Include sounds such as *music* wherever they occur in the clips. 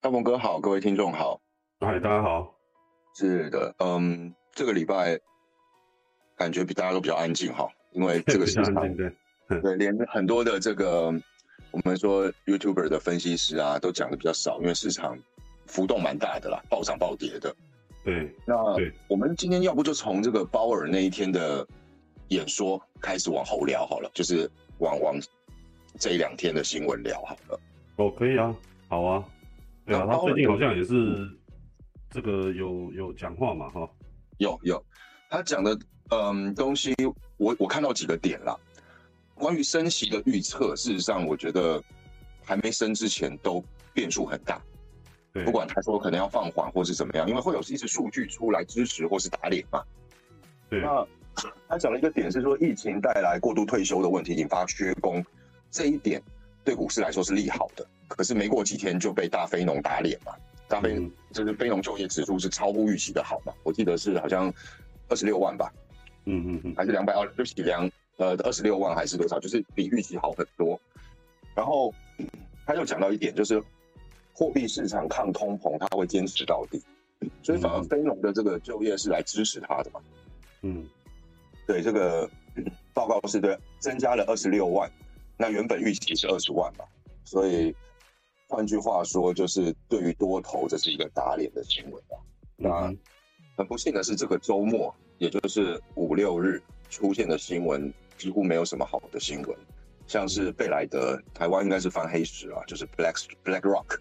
大鹏哥好，各位听众好，嗨，大家好。是的，嗯，这个礼拜感觉比大家都比较安静哈，因为这个 *laughs* 市场对 *laughs* 对，连很多的这个我们说 YouTuber 的分析师啊，都讲的比较少，因为市场浮动蛮大的啦，暴涨暴跌的。对，那对我们今天要不就从这个鲍尔那一天的演说开始往后聊好了，就是往往这一两天的新闻聊好了。哦，可以啊，好啊。对啊，他最近好像也是这个有有讲话嘛，哈。有有，他讲的嗯东西，我我看到几个点啦。关于升息的预测，事实上我觉得还没升之前都变数很大。对，不管他说可能要放缓或是怎么样，因为会有一些数据出来支持或是打脸嘛。对。那他讲了一个点是说，疫情带来过度退休的问题，引发缺工，这一点对股市来说是利好的。可是没过几天就被大非农打脸嘛，大非就是非农就业指数是超乎预期的好嘛，我记得是好像二十六万吧，嗯嗯嗯，还是两百二，对不起，两呃二十六万还是多少，就是比预期好很多。然后他又讲到一点，就是货币市场抗通膨，他会坚持到底，所以反而非农的这个就业是来支持他的嘛，嗯，对，这个报告是对增加了二十六万，那原本预期是二十万嘛，所以。换句话说，就是对于多头，这是一个打脸的新闻啊。那很不幸的是，这个周末，也就是五六日出现的新闻，几乎没有什么好的新闻。像是贝莱德，台湾应该是翻黑石啊，就是 Black Black Rock，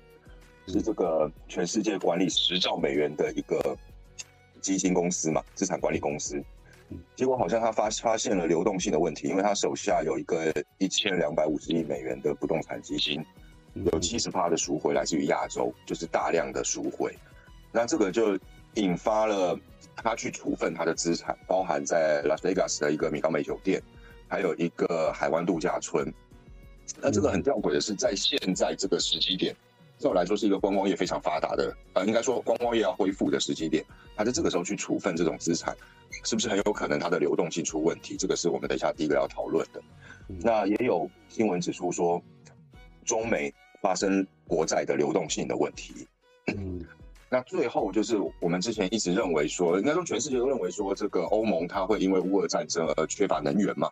是这个全世界管理十兆美元的一个基金公司嘛，资产管理公司。结果好像他发发现了流动性的问题，因为他手下有一个一千两百五十亿美元的不动产基金。有七十趴的赎回来自于亚洲，就是大量的赎回，那这个就引发了他去处分他的资产，包含在拉斯维加斯的一个米高梅酒店，还有一个海湾度假村。那这个很吊诡的是，在现在这个时机点，对我来说是一个观光业非常发达的，呃，应该说观光业要恢复的时机点，他在这个时候去处分这种资产，是不是很有可能它的流动性出问题？这个是我们等一下第一个要讨论的。那也有新闻指出说，中美。发生国债的流动性的问题，嗯，那最后就是我们之前一直认为说，应该说全世界都认为说，这个欧盟它会因为乌俄战争而缺乏能源嘛？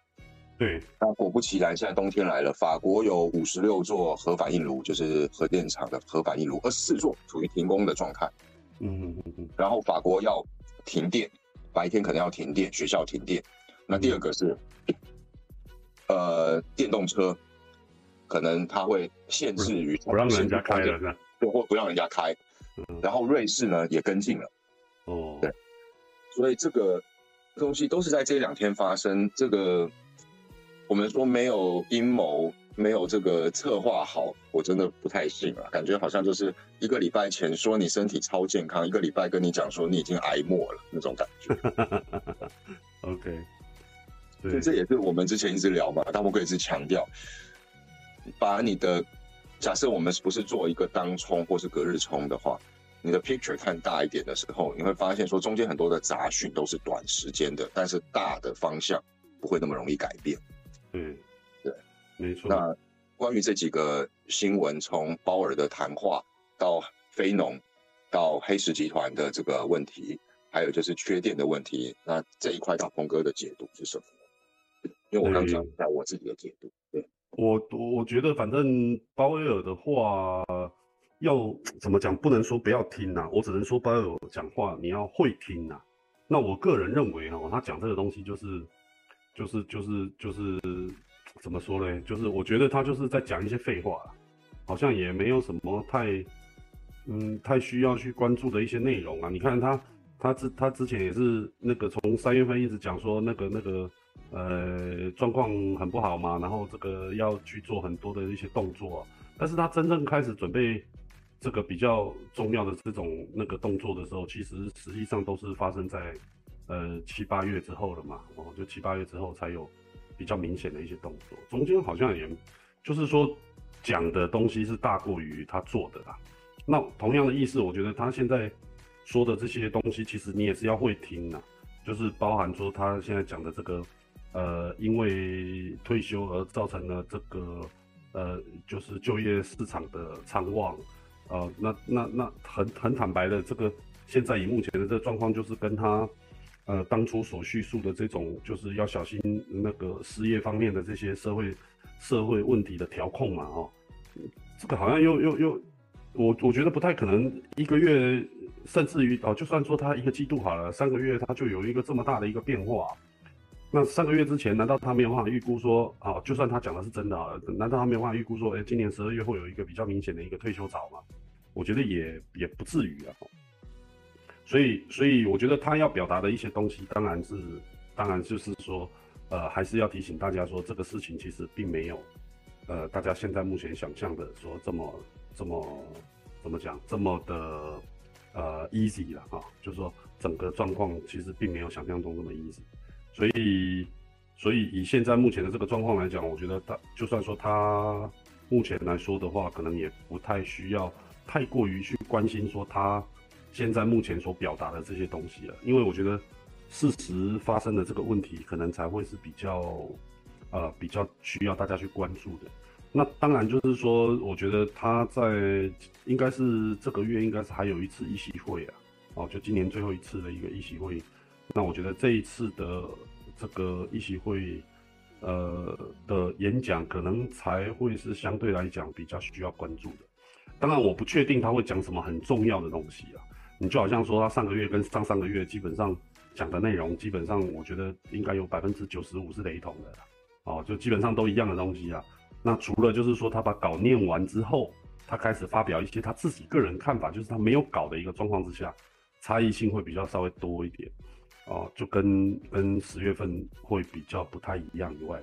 对。那果不其然，现在冬天来了，法国有五十六座核反应炉，就是核电厂的核反应炉，二十四座处于停工的状态。嗯嗯嗯。然后法国要停电，白天可能要停电，学校停电。那第二个是，呃，电动车。可能它会限制于不让人家开了，对，或不让人家开。然后瑞士呢也跟进了。哦，对，所以这个东西都是在这两天发生。这个我们说没有阴谋，没有这个策划好，我真的不太信了。感觉好像就是一个礼拜前说你身体超健康，一个礼拜跟你讲说你已经癌末了那种感觉。*laughs* OK，所以这也是我们之前一直聊嘛，大部分一直强调。把你的假设，我们不是做一个当冲或是隔日冲的话，你的 picture 看大一点的时候，你会发现说中间很多的杂讯都是短时间的，但是大的方向不会那么容易改变。嗯，对，没错。那关于这几个新闻，从鲍尔的谈话到非农，到黑石集团的这个问题，还有就是缺电的问题，那这一块大鹏哥的解读是什么？因为我刚讲一下我自己的解读，对。我我我觉得，反正鲍威尔的话要怎么讲，不能说不要听呐，我只能说鲍威尔讲话你要会听呐。那我个人认为哈，他讲这个东西就是就是就是就是怎么说呢？就是我觉得他就是在讲一些废话，好像也没有什么太嗯太需要去关注的一些内容啊。你看他他之他之前也是那个从三月份一直讲说那个那个。呃，状况很不好嘛，然后这个要去做很多的一些动作，但是他真正开始准备这个比较重要的这种那个动作的时候，其实实际上都是发生在呃七八月之后了嘛，哦，就七八月之后才有比较明显的一些动作，中间好像也就是说讲的东西是大过于他做的啦。那同样的意思，我觉得他现在说的这些东西，其实你也是要会听的，就是包含说他现在讲的这个。呃，因为退休而造成了这个，呃，就是就业市场的畅旺，呃，那那那很很坦白的，这个现在以目前的这个状况，就是跟他呃当初所叙述的这种，就是要小心那个失业方面的这些社会社会问题的调控嘛，哦，这个好像又又又，我我觉得不太可能一个月，甚至于哦，就算说他一个季度好了，三个月他就有一个这么大的一个变化。那三个月之前，难道他没有办法预估说，啊，就算他讲的是真的啊，难道他没有办法预估说，哎，今年十二月会有一个比较明显的一个退休潮吗？我觉得也也不至于啊。所以，所以我觉得他要表达的一些东西，当然是，当然就是说，呃，还是要提醒大家说，这个事情其实并没有，呃，大家现在目前想象的说这么这么怎么讲这么的呃 easy 了啊，就是说整个状况其实并没有想象中那么 easy。所以，所以以现在目前的这个状况来讲，我觉得他就算说他目前来说的话，可能也不太需要太过于去关心说他现在目前所表达的这些东西了，因为我觉得事实发生的这个问题，可能才会是比较呃比较需要大家去关注的。那当然就是说，我觉得他在应该是这个月应该是还有一次议席会啊，哦，就今年最后一次的一个议席会。那我觉得这一次的这个议席会，呃的演讲，可能才会是相对来讲比较需要关注的。当然，我不确定他会讲什么很重要的东西啊。你就好像说他上个月跟上上个月基本上讲的内容，基本上我觉得应该有百分之九十五是雷同的，哦，就基本上都一样的东西啊。那除了就是说他把稿念完之后，他开始发表一些他自己个人看法，就是他没有稿的一个状况之下，差异性会比较稍微多一点。哦，就跟跟十月份会比较不太一样以外，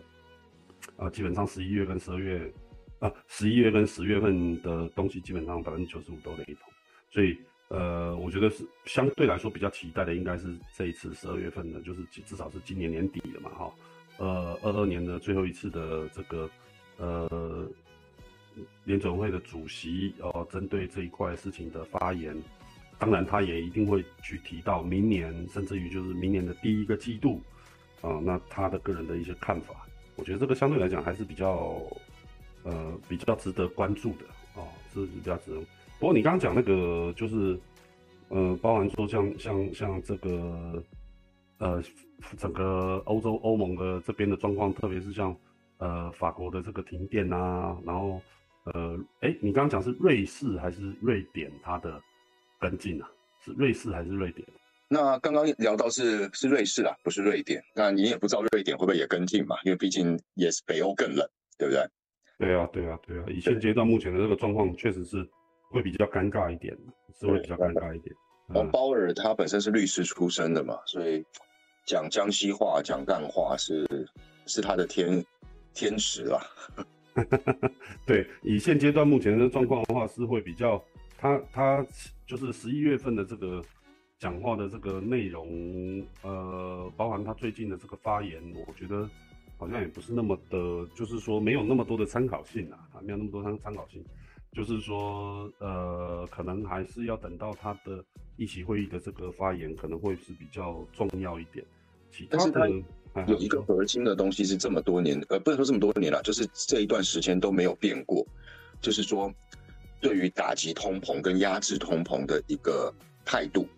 啊，基本上十一月跟十二月，啊，十一月跟十月份的东西基本上百分之九十五都雷同，所以呃，我觉得是相对来说比较期待的应该是这一次十二月份的，就是至少是今年年底了嘛，哈，呃，二二年的最后一次的这个呃联准会的主席哦，针对这一块事情的发言。当然，他也一定会去提到明年，甚至于就是明年的第一个季度，啊，那他的个人的一些看法，我觉得这个相对来讲还是比较，呃，比较值得关注的，啊，是比较值得。不过你刚刚讲那个，就是，呃，包含说像像像这个，呃，整个欧洲欧盟的这边的状况，特别是像，呃，法国的这个停电啊，然后，呃，哎，你刚刚讲是瑞士还是瑞典，它的？跟进啊，是瑞士还是瑞典？那刚刚聊到是是瑞士啦，不是瑞典。那你也不知道瑞典会不会也跟进嘛？因为毕竟也是北欧更冷，对不对？对啊，对啊，对啊。以现阶段目前的这个状况，确实是会比较尴尬一点，是会比较尴尬一点。王，鲍尔他本身是律师出身的嘛，所以讲江西话、讲干话是是他的天天职啦。*laughs* 对，以现阶段目前的状况的话，是会比较。他他就是十一月份的这个讲话的这个内容，呃，包含他最近的这个发言，我觉得好像也不是那么的，就是说没有那么多的参考性啊，没有那么多参参考性，就是说，呃，可能还是要等到他的议席会议的这个发言，可能会是比较重要一点。其他的有一个核心的东西是这么多年，呃，不能说这么多年了，就是这一段时间都没有变过，就是说。对于打击通膨跟压制通膨的一个态度，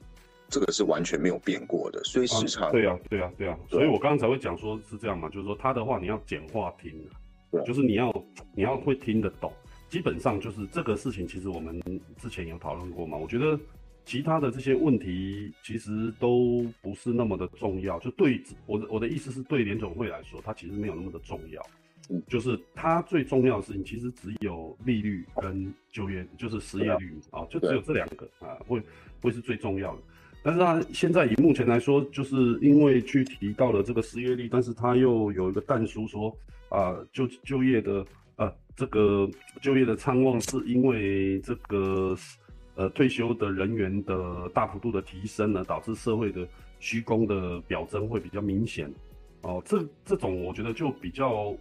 这个是完全没有变过的。所以市场对啊，对啊，对啊。所以我刚刚才会讲说是这样嘛，就是说他的话你要简化听啊，就是你要你要会听得懂。基本上就是这个事情，其实我们之前有讨论过嘛。我觉得其他的这些问题其实都不是那么的重要。就对我的我的意思是对联总会来说，它其实没有那么的重要。就是它最重要的事情，其实只有利率跟就业，就是失业率啊，就只有这两个啊，会会是最重要的。但是它现在以目前来说，就是因为去提到了这个失业率，但是它又有一个淡书说啊，就就业的呃这个就业的参望是因为这个呃退休的人员的大幅度的提升呢，导致社会的虚工的表征会比较明显。哦，这这种我觉得就比较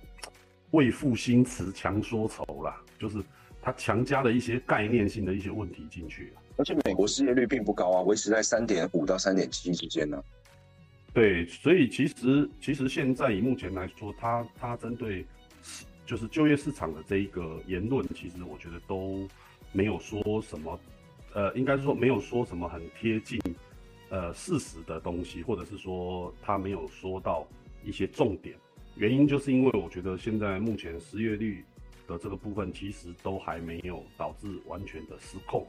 为赋新词强说愁啦，就是它强加了一些概念性的一些问题进去而且美国失业率并不高啊，维持在三点五到三点七之间呢。对，所以其实其实现在以目前来说，它它针对就是就业市场的这一个言论，其实我觉得都没有说什么，呃，应该是说没有说什么很贴近呃事实的东西，或者是说他没有说到一些重点。原因就是因为我觉得现在目前失业率的这个部分其实都还没有导致完全的失控，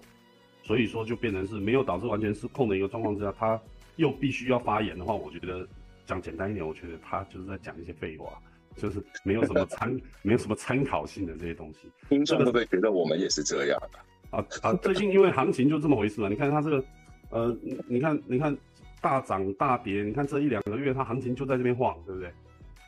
所以说就变成是没有导致完全失控的一个状况之下，他又必须要发言的话，我觉得讲简单一点，我觉得他就是在讲一些废话，就是没有什么参 *laughs* 没有什么参考性的这些东西。听众会不会觉得我们也是这样啊？啊啊！最近因为行情就这么回事嘛，你看它这个，呃，你看你看大涨大跌，你看这一两个月它行情就在这边晃，对不对？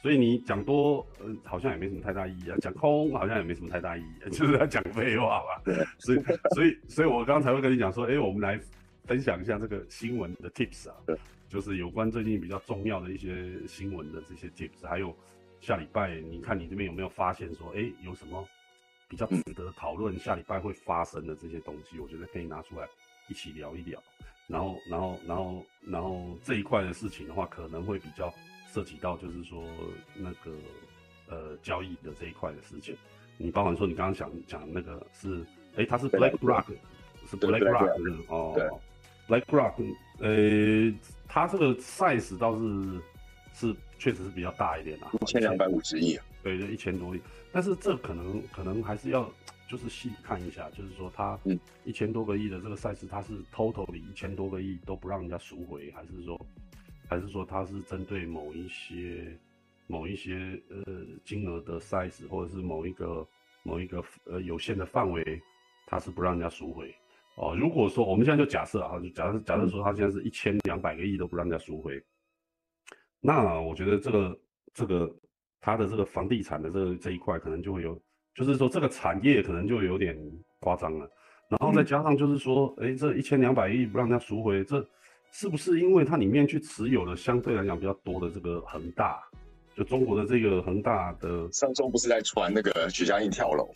所以你讲多，呃，好像也没什么太大意义啊；讲空好像也没什么太大意义，*laughs* 就是在讲废话吧。所以，所以，所以我刚才会跟你讲说，哎，我们来分享一下这个新闻的 tips 啊，就是有关最近比较重要的一些新闻的这些 tips，还有下礼拜你看你这边有没有发现说，哎，有什么比较值得讨论下礼拜会发生的这些东西，我觉得可以拿出来一起聊一聊。然后，然后，然后，然后这一块的事情的话，可能会比较。涉及到就是说那个呃交易的这一块的事情，你包含说你刚刚讲讲那个是，哎，它是 Black Rock，是 Black Rock 哦，Black Rock，呃，它这个 size 倒是是确实是比较大一点啊，一千两百五十亿，对，就一千多亿，但是这可能可能还是要就是细看一下，就是说它一千多个亿的这个 size，它是 total 里一千多个亿都不让人家赎回，还是说？还是说它是针对某一些某一些呃金额的 size，或者是某一个某一个呃有限的范围，它是不让人家赎回哦。如果说我们现在就假设啊，就假设假设说它现在是一千两百个亿都不让人家赎回，那我觉得这个这个它的这个房地产的这这一块可能就会有，就是说这个产业可能就有点夸张了。然后再加上就是说，哎，这一千两百亿不让人家赎回，这。是不是因为它里面去持有的相对来讲比较多的这个恒大，就中国的这个恒大的上周不是在传那个许家印跳楼？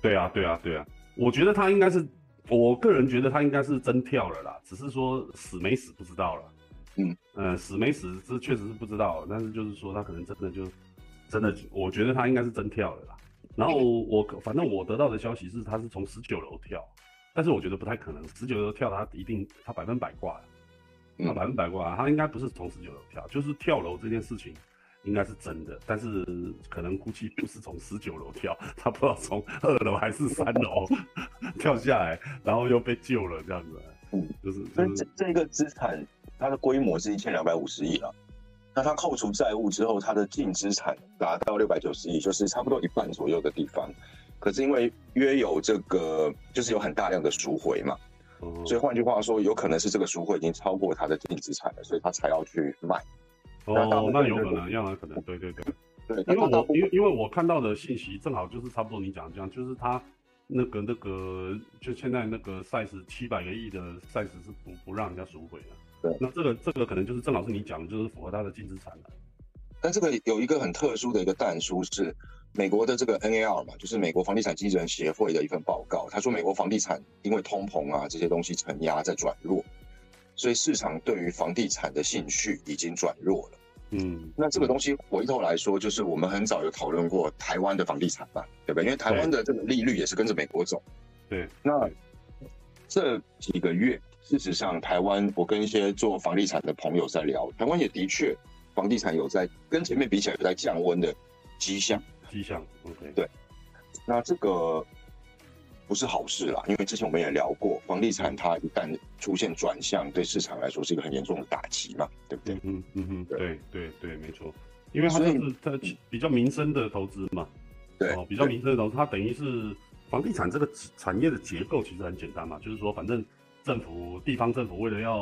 对啊，对啊，对啊，我觉得他应该是，我个人觉得他应该是真跳了啦，只是说死没死不知道了。嗯嗯，死没死这确实是不知道，但是就是说他可能真的就真的，我觉得他应该是真跳了啦。然后我反正我得到的消息是他是从十九楼跳，但是我觉得不太可能，十九楼跳他一定他百分百挂了。他百分百挂，他应该不是从十九楼跳，就是跳楼这件事情应该是真的，但是可能估计不是从十九楼跳，他不知道从二楼还是三楼 *laughs* 跳下来，然后又被救了这样子。嗯，就是。所以这这个资产它的规模是一千两百五十亿了，那它扣除债务之后，它的净资产达到六百九十亿，就是差不多一半左右的地方。可是因为约有这个，就是有很大量的赎回嘛。所以换句话说，有可能是这个赎回已经超过它的净资产了，所以他才要去卖。哦，那有可能，有可能，对对对，对。因为我因为因为我看到的信息正好就是差不多你讲这样，就是他那个那个就现在那个 size 七百个亿的 size 是不不让人家赎回的。对，那这个这个可能就是郑老师你讲的，就是符合他的净资产了。但这个有一个很特殊的一个弹书是。美国的这个 NAR 嘛，就是美国房地产经纪人协会的一份报告。他说，美国房地产因为通膨啊这些东西承压在转弱，所以市场对于房地产的兴趣已经转弱了。嗯，那这个东西回头来说，就是我们很早有讨论过台湾的房地产吧，对不对？因为台湾的这个利率也是跟着美国走。对，那这几个月，事实上台湾，我跟一些做房地产的朋友在聊，台湾也的确房地产有在跟前面比起来有在降温的迹象。迹象，OK，对，那这个不是好事啦，因为之前我们也聊过，房地产它一旦出现转向，对市场来说是一个很严重的打击嘛，对不对？嗯嗯嗯，对对对，没错，因为它就是它比较民生的投资嘛，对，比较民生的投资，它等于是房地产这个产业的结构其实很简单嘛，就是说反正政府地方政府为了要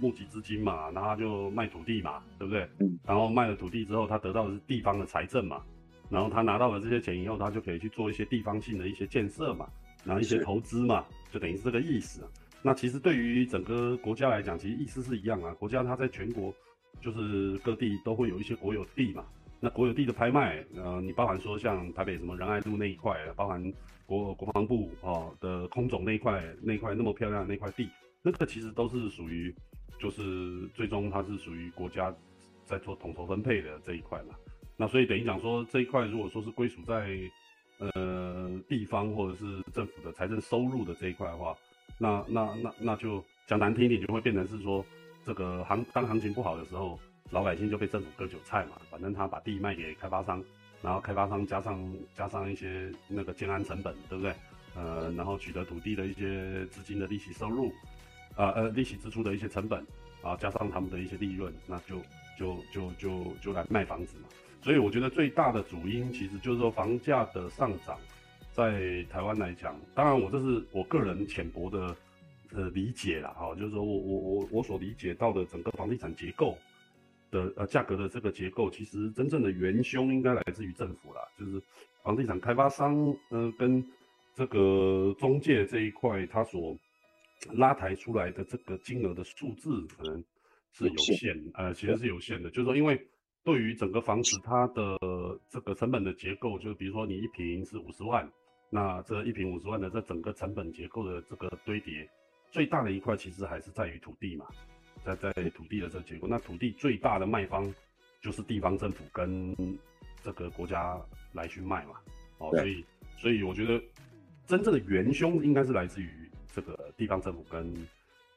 募集资金嘛，然后就卖土地嘛，对不对？嗯，然后卖了土地之后，他得到的是地方的财政嘛。然后他拿到了这些钱以后，他就可以去做一些地方性的一些建设嘛，然后一些投资嘛，就等于是这个意思。那其实对于整个国家来讲，其实意思是一样啊。国家它在全国就是各地都会有一些国有地嘛。那国有地的拍卖，呃，你包含说像台北什么仁爱路那一块，包含国国防部哦的空总那一块那一块那么漂亮的那块地，那个其实都是属于，就是最终它是属于国家在做统筹分配的这一块嘛。那所以等于讲说这一块，如果说是归属在呃地方或者是政府的财政收入的这一块的话，那那那那就讲难听一点，就会变成是说这个行当行情不好的时候，老百姓就被政府割韭菜嘛，反正他把地卖给开发商，然后开发商加上加上一些那个建安成本，对不对？呃，然后取得土地的一些资金的利息收入，啊呃利息支出的一些成本，啊加上他们的一些利润，那就就就就就来卖房子嘛。所以我觉得最大的主因其实就是说房价的上涨，在台湾来讲，当然我这是我个人浅薄的呃理解啦，哈，就是说我我我我所理解到的整个房地产结构的呃价格的这个结构，其实真正的元凶应该来自于政府啦，就是房地产开发商呃跟这个中介这一块，它所拉抬出来的这个金额的数字可能是有限，呃，其实是有限的。就是说，因为对于整个房子它的这个成本的结构，就是比如说你一平是五十万，那这一平五十万的这整个成本结构的这个堆叠，最大的一块其实还是在于土地嘛，在在土地的这个结构。那土地最大的卖方就是地方政府跟这个国家来去卖嘛，哦，所以所以我觉得。真正的元凶应该是来自于这个地方政府跟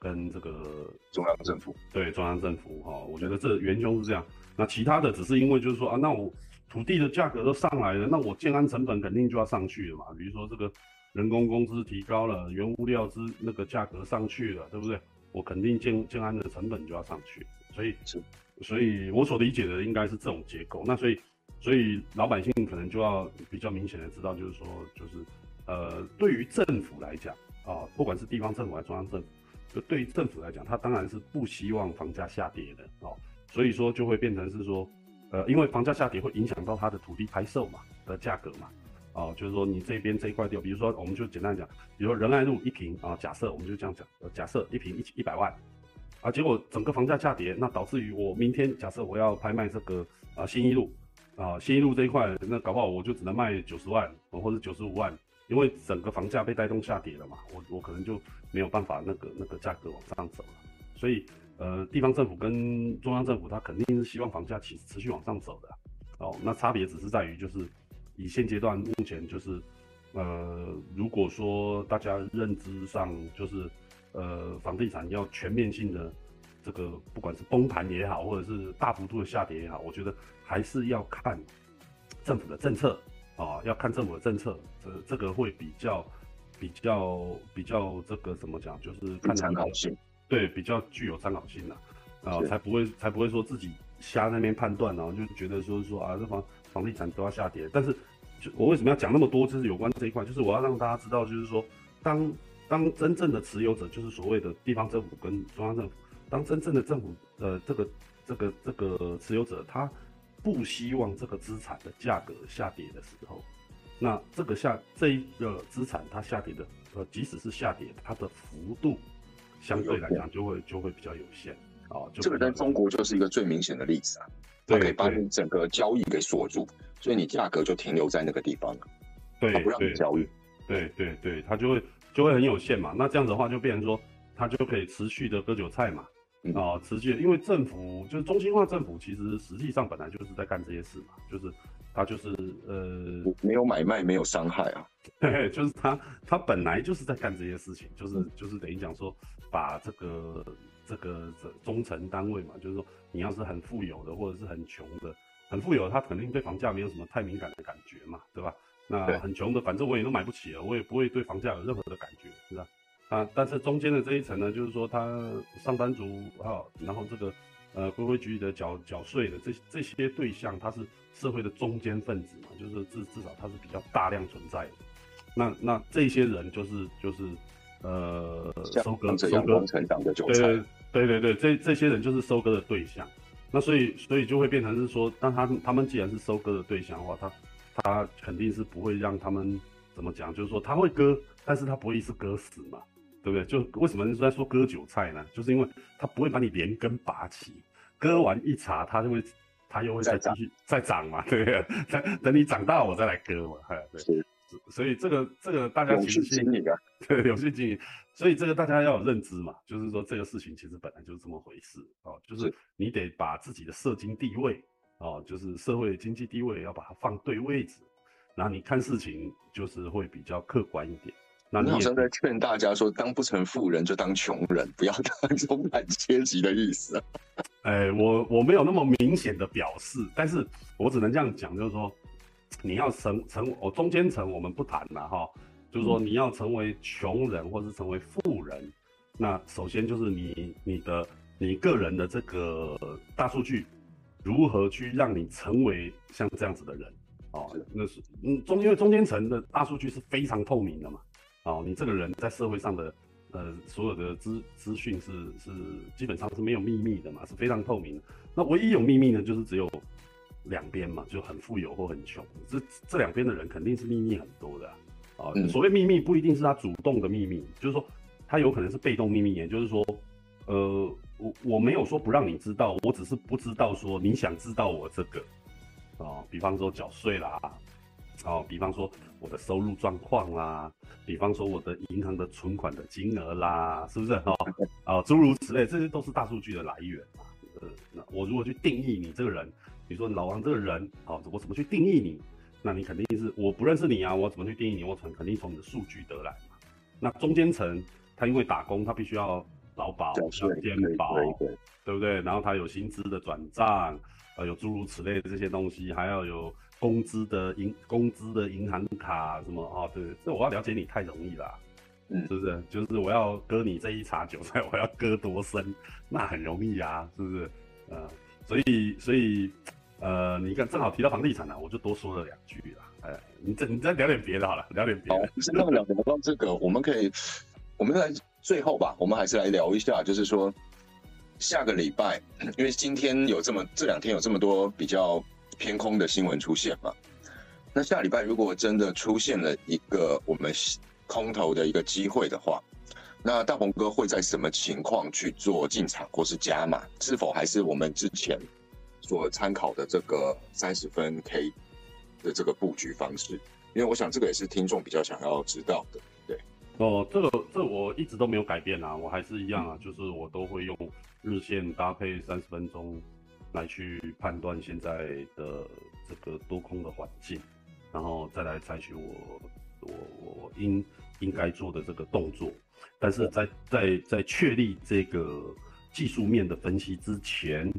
跟这个中央政府，对中央政府哈，我觉得这元凶是这样。那其他的只是因为就是说啊，那我土地的价格都上来了，那我建安成本肯定就要上去了嘛。比如说这个人工工资提高了，原物料之那个价格上去了，对不对？我肯定建建安的成本就要上去。所以是，所以我所理解的应该是这种结构。那所以所以老百姓可能就要比较明显的知道，就是说就是。呃，对于政府来讲啊，不管是地方政府还是中央政府，就对于政府来讲，他当然是不希望房价下跌的哦。所以说就会变成是说，呃，因为房价下跌会影响到他的土地拍售嘛的价格嘛，哦，就是说你这边这一块地，比如说我们就简单讲，比如说仁爱路一平啊，假设我们就这样讲，假设一平一一百万，啊，结果整个房价下跌，那导致于我明天假设我要拍卖这个啊新一路啊新一路这一块，那搞不好我就只能卖九十万或者九十五万。因为整个房价被带动下跌了嘛，我我可能就没有办法那个那个价格往上走了，所以呃地方政府跟中央政府它肯定是希望房价持持续往上走的，哦，那差别只是在于就是以现阶段目前就是呃如果说大家认知上就是呃房地产要全面性的这个不管是崩盘也好，或者是大幅度的下跌也好，我觉得还是要看政府的政策。啊，要看政府的政策，这这个会比较比较比较这个怎么讲，就是看参考性，对，比较具有参考性的，啊，才不会才不会说自己瞎那边判断，然后就觉得说说啊，这房房地产都要下跌。但是，就我为什么要讲那么多，就是有关这一块，就是我要让大家知道，就是说，当当真正的持有者，就是所谓的地方政府跟中央政府，当真正的政府呃这个这个这个持有者，他。不希望这个资产的价格下跌的时候，那这个下这一个资产它下跌的，呃，即使是下跌，它的幅度相对来讲就会就会比较有限啊。这个在中国就是一个最明显的例子啊，它可以把你整个交易给锁住，所以你价格就停留在那个地方了，对，不让你交易。对对对，它就会就会很有限嘛。那这样子的话，就变成说它就可以持续的割韭菜嘛。啊，持续，因为政府就是中心化政府，其实实际上本来就是在干这些事嘛，就是他就是呃，没有买卖，没有伤害啊，*laughs* 对，就是他他本来就是在干这些事情，就是就是等于讲说把这个这个这中层单位嘛，就是说你要是很富有的或者是很穷的，很富有他肯定对房价没有什么太敏感的感觉嘛，对吧？那很穷的，反正我也都买不起了，我也不会对房价有任何的感觉，是吧？啊，但是中间的这一层呢，就是说他上班族啊，然后这个呃规规矩矩的缴缴税的这这些对象，他是社会的中间分子嘛，就是至至少他是比较大量存在的。那那这些人就是就是呃收割收割成长的韭菜，对对对对，这这些人就是收割的对象。那所以所以就会变成是说，当他他们既然是收割的对象的话，他他肯定是不会让他们怎么讲，就是说他会割，但是他不会一次割死嘛。对不对？就为什么在说割韭菜呢？就是因为它不会把你连根拔起，割完一茬，它就会，它又会再继续再长嘛，对不对？*laughs* 等等你长大我再来割嘛，对。所以这个这个大家其实经营啊，*laughs* 对，有序经营。所以这个大家要有认知嘛，就是说这个事情其实本来就是这么回事哦，就是你得把自己的社经地位哦，就是社会经济地位要把它放对位置。然后你看事情就是会比较客观一点。那你好像在劝大家说，当不成富人就当穷人，不要 *laughs* 当中产阶级的意思。*laughs* 哎，我我没有那么明显的表示，但是我只能这样讲，就是说，你要成成我中间层我们不谈了哈，就是说你要成为穷人或是成为富人，那首先就是你你的你个人的这个大数据如何去让你成为像这样子的人哦，那是嗯中因为中间层的大数据是非常透明的嘛。哦，你这个人在社会上的，呃，所有的资资讯是是基本上是没有秘密的嘛，是非常透明的。那唯一有秘密呢，就是只有两边嘛，就很富有或很穷。这这两边的人肯定是秘密很多的啊。所谓秘密不一定是他主动的秘密，就是说他有可能是被动秘密，也就是说，呃，我我没有说不让你知道，我只是不知道说你想知道我这个，啊，比方说缴税啦。哦，比方说我的收入状况啦，比方说我的银行的存款的金额啦，是不是？哦，*laughs* 哦，诸如此类，这些都是大数据的来源嘛。呃，那我如果去定义你这个人，比如说老王这个人，哦，我怎么去定义你？那你肯定是我不认识你啊，我怎么去定义你？我从肯定从你的数据得来嘛。那中间层他因为打工，他必须要劳保、健保，对不对？然后他有薪资的转账，呃，有诸如此类的这些东西，还要有。工资的银工资的银行卡什么哦，对，这我要了解你太容易了，嗯，是不是？就是我要割你这一茬韭菜，我要割多深，那很容易啊，是不是？呃，所以所以呃，你看正好提到房地产呢，我就多说了两句了。哎，你再你再聊点别的好了，聊点别的。是那么聊聊到这个，我们可以，我们来最后吧，我们还是来聊一下，就是说下个礼拜，因为今天有这么这两天有这么多比较。偏空的新闻出现嘛？那下礼拜如果真的出现了一个我们空头的一个机会的话，那大鹏哥会在什么情况去做进场或是加码？是否还是我们之前所参考的这个三十分 K 的这个布局方式？因为我想这个也是听众比较想要知道的。对，哦，这个这我一直都没有改变啊，我还是一样啊，就是我都会用日线搭配三十分钟。来去判断现在的这个多空的环境，然后再来采取我我我应应该做的这个动作。但是在在在确立这个技术面的分析之前，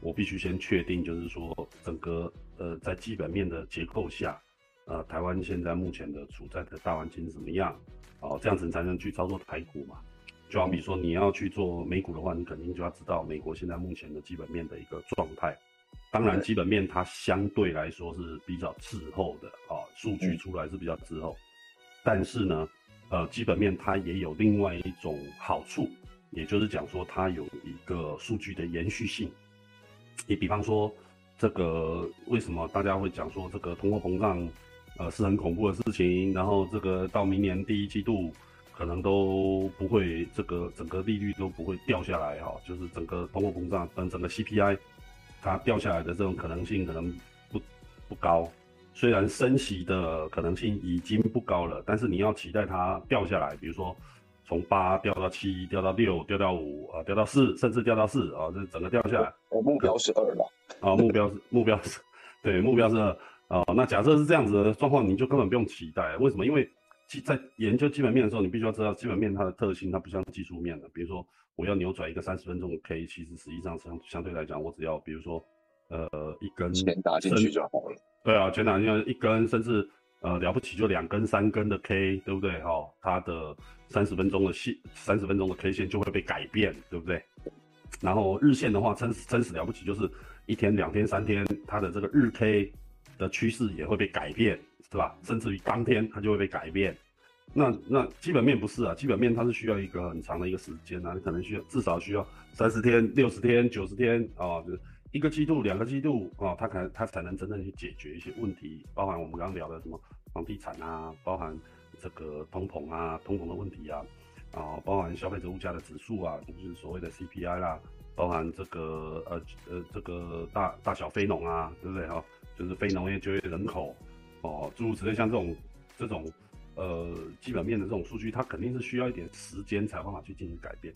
我必须先确定，就是说整个呃在基本面的结构下，呃台湾现在目前的处在的大环境是怎么样？哦，这样子才能去操作台股嘛。就好比说，你要去做美股的话，你肯定就要知道美国现在目前的基本面的一个状态。当然，基本面它相对来说是比较滞后的啊，数据出来是比较滞后。但是呢，呃，基本面它也有另外一种好处，也就是讲说它有一个数据的延续性。你比方说，这个为什么大家会讲说这个通货膨胀，呃，是很恐怖的事情？然后这个到明年第一季度。可能都不会，这个整个利率都不会掉下来哈，就是整个通货膨胀，等整个 CPI 它掉下来的这种可能性可能不不高。虽然升息的可能性已经不高了，但是你要期待它掉下来，比如说从八掉到七，掉到六，掉到五啊，掉到四，甚至掉到四啊，这整个掉下来。我目标是二了。啊，目标是目标是，对，目标是二啊。那假设是这样子的状况，你就根本不用期待，为什么？因为基在研究基本面的时候，你必须要知道基本面它的特性，它不像技术面的。比如说，我要扭转一个三十分钟的 K，其实实际上相相对来讲，我只要比如说，呃，一根钱打进去就好了。对啊，钱打进去一根，甚至呃了不起就两根、三根的 K，对不对？哈，它的三十分钟的线，三十分钟的 K 线就会被改变，对不对？然后日线的话，真真实了不起就是一天、两天、三天，它的这个日 K 的趋势也会被改变。是吧？甚至于当天它就会被改变。那那基本面不是啊，基本面它是需要一个很长的一个时间啊，你可能需要至少需要三十天、六十天、九十天啊，就是一个季度、两个季度啊，它可能它才能真正去解决一些问题，包含我们刚刚聊的什么房地产啊，包含这个通膨啊、通膨的问题啊，啊，包含消费者物价的指数啊，就是所谓的 CPI 啦，包含这个呃呃这个大大小非农啊，对不对哈？就是非农业就业人口。哦，诸如此类，像这种这种呃基本面的这种数据，它肯定是需要一点时间才有办法去进行改变。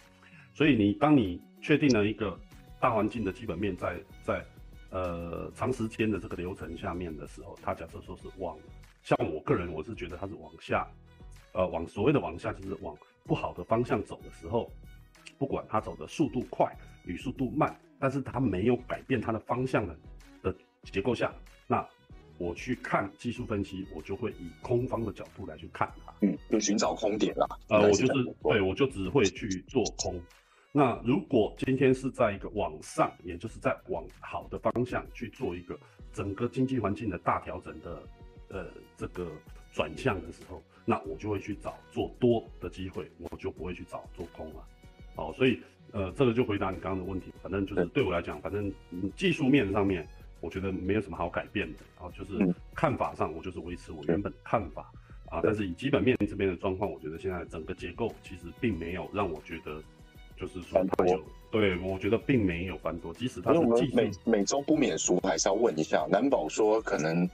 所以你当你确定了一个大环境的基本面在在呃长时间的这个流程下面的时候，它假设说是往，像我个人，我是觉得它是往下，呃，往所谓的往下就是往不好的方向走的时候，不管它走的速度快与速度慢，但是它没有改变它的方向的的结构下，那我去看技术分析，我就会以空方的角度来去看它，嗯，就寻找空点啦。呃，我就是对我就只会去做空。那如果今天是在一个往上，也就是在往好的方向去做一个整个经济环境的大调整的呃这个转向的时候，那我就会去找做多的机会，我就不会去找做空了。好，所以呃这个就回答你刚刚的问题，反正就是对我来讲，反正嗯技术面上面我觉得没有什么好改变的，然后就是嗯。看法上我就是维持我原本的看法。啊，但是以基本面这边的状况，我觉得现在整个结构其实并没有让我觉得，就是说它有，对我觉得并没有翻多，即使它因为我是技们每，每周不免俗，还是要问一下，难保说可能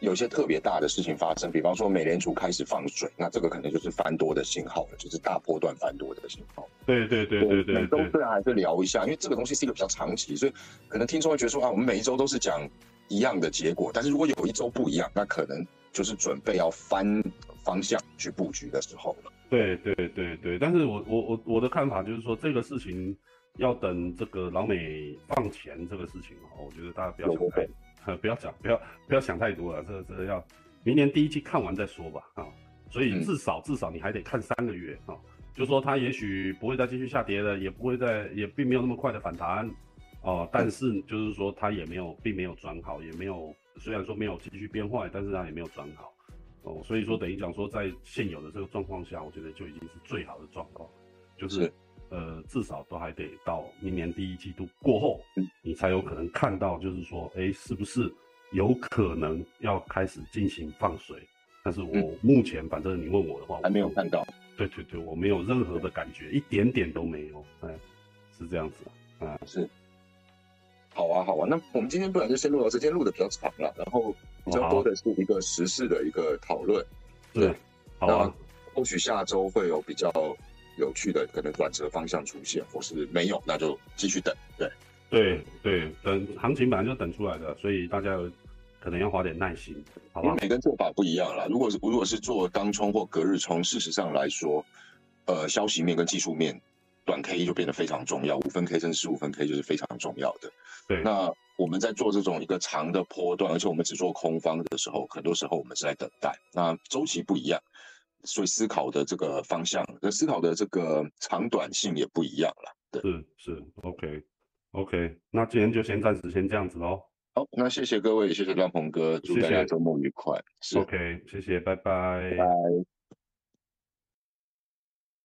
有一些特别大的事情发生，比方说美联储开始放水，那这个可能就是翻多的信号了，就是大波段翻多的信号。对对对对对每周对虽然还是聊一下，因为这个东西是一个比较长期，所以可能听众会觉得说啊，我们每一周都是讲一样的结果，但是如果有一周不一样，那可能就是准备要翻方向去布局的时候了。对对对对，但是我我我我的看法就是说，这个事情要等这个老美放钱这个事情哦，我觉得大家不要想太对对，呃，不要讲不要不要想太多了，这个这个要明年第一季看完再说吧啊，所以嗯。至少至少你还得看三个月啊，就说它也许不会再继续下跌了，也不会再也并没有那么快的反弹哦、但是就是说它也没有并没有转好，也没有虽然说没有继续变坏，但是它也没有转好。哦，所以说等于讲说，在现有的这个状况下，我觉得就已经是最好的状况，就是是呃，至少都还得到明年第一季度过后，嗯你才有可能看到，就是说，哎，是不是有可能要开始进行放水？但是我嗯目前反正你问我的话，还没有看到。对对对，我没有任何的感觉，一点点都没有，哎，是这样子，啊，是，好啊，好啊。那我们今天不然就先录到这，今天录的比较长了，然后比较多的是一个时事的一个讨论。对，好啊，或许下周会有比较有趣的可能转折方向出现，或是没有，那就继续等。对，对对，等行情本来就等出来的，所以大家可能要花点耐心，好吧？每个人做法不一样啦。如果是如果是做当冲或隔日冲，事实上来说，呃，消息面跟技术面，短 K 就变得非常重要，五分 K 甚至十五分 K 就是非常重要的。对，那我们在做这种一个长的波段，而且我们只做空方的时候，很多时候我们是在等待。那周期不一样，所以思考的这个方向，那，思考的这个长短性也不一样了。对，是是，OK OK，那今天就先暂时先这样子喽好，那谢谢各位，谢谢亮鹏哥，祝大家周末愉快。是，，OK，谢谢，拜拜拜。